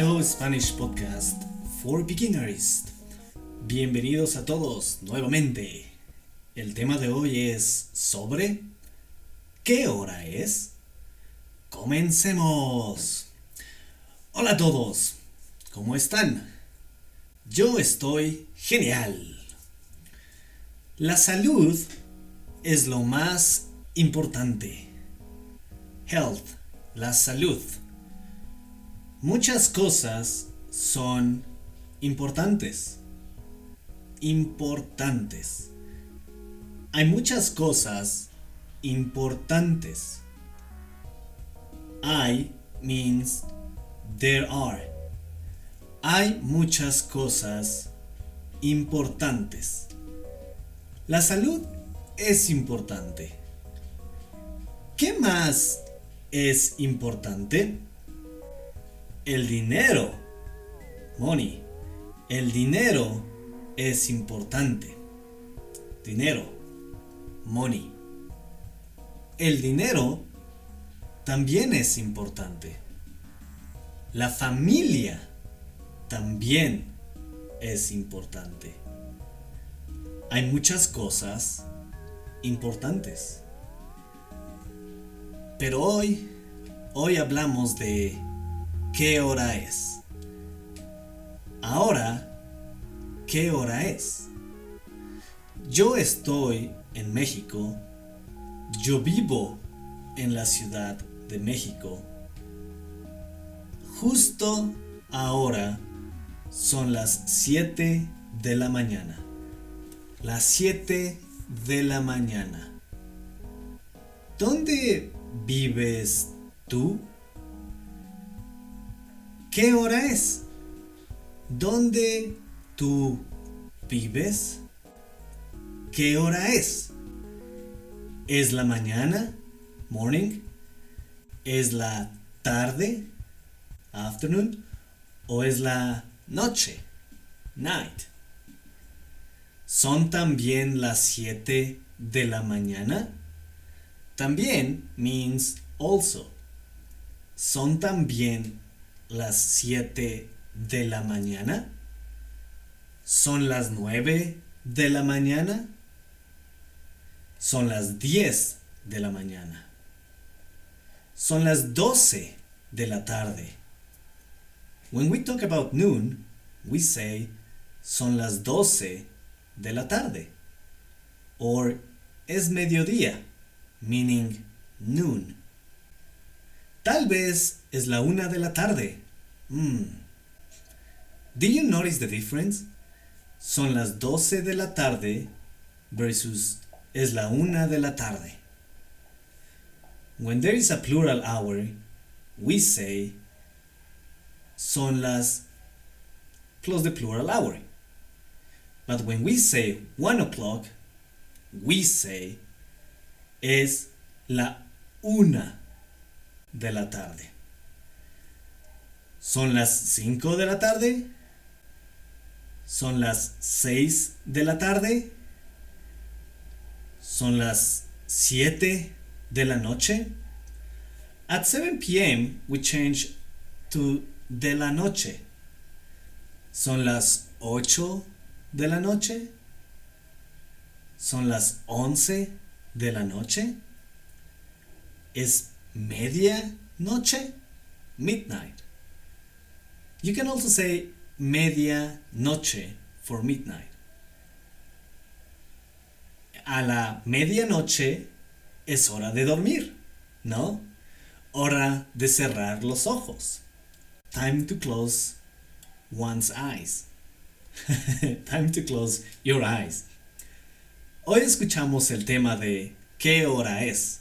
Spanish Podcast for Beginners. Bienvenidos a todos nuevamente. El tema de hoy es sobre ¿qué hora es? Comencemos. Hola a todos, ¿cómo están? Yo estoy genial. La salud es lo más importante. Health, la salud. Muchas cosas son importantes. Importantes. Hay muchas cosas importantes. I means there are. Hay muchas cosas importantes. La salud es importante. ¿Qué más es importante? El dinero. Money. El dinero es importante. Dinero. Money. El dinero también es importante. La familia también es importante. Hay muchas cosas importantes. Pero hoy, hoy hablamos de ¿Qué hora es? Ahora, ¿qué hora es? Yo estoy en México. Yo vivo en la Ciudad de México. Justo ahora son las 7 de la mañana. Las 7 de la mañana. ¿Dónde vives tú? ¿Qué hora es? ¿Dónde tú vives? ¿Qué hora es? ¿Es la mañana? Morning. ¿Es la tarde? Afternoon. ¿O es la noche? Night. ¿Son también las 7 de la mañana? También means also. Son también las 7 de la mañana? ¿Son las 9 de la mañana? Son las 10 de la mañana. Son las 12 de la tarde. When we talk about noon, we say son las 12 de la tarde. Or es mediodía, meaning noon. Tal vez es la una de la tarde. Mm. Do you notice the difference? Son las 12 de la tarde versus es la una de la tarde. When there is a plural hour, we say son las plus the plural hour. But when we say one o'clock, we say es la una de la tarde. ¿Son las 5 de la tarde? ¿Son las 6 de la tarde? ¿Son las 7 de la noche? At 7 p.m. we change to de la noche. ¿Son las 8 de la noche? ¿Son las 11 de la noche? ¿Es media noche? Midnight. You can also say media noche for midnight. A la medianoche es hora de dormir, ¿no? Hora de cerrar los ojos. Time to close one's eyes. Time to close your eyes. Hoy escuchamos el tema de ¿qué hora es?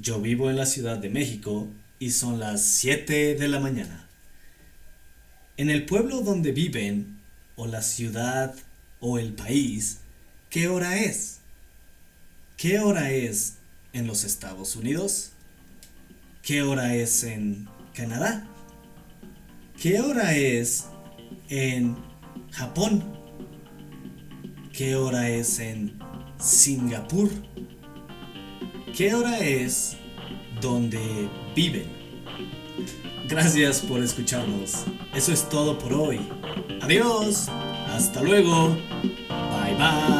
Yo vivo en la Ciudad de México y son las 7 de la mañana. En el pueblo donde viven, o la ciudad, o el país, ¿qué hora es? ¿Qué hora es en los Estados Unidos? ¿Qué hora es en Canadá? ¿Qué hora es en Japón? ¿Qué hora es en Singapur? ¿Qué hora es donde viven? Gracias por escucharnos. Eso es todo por hoy. Adiós. Hasta luego. Bye bye.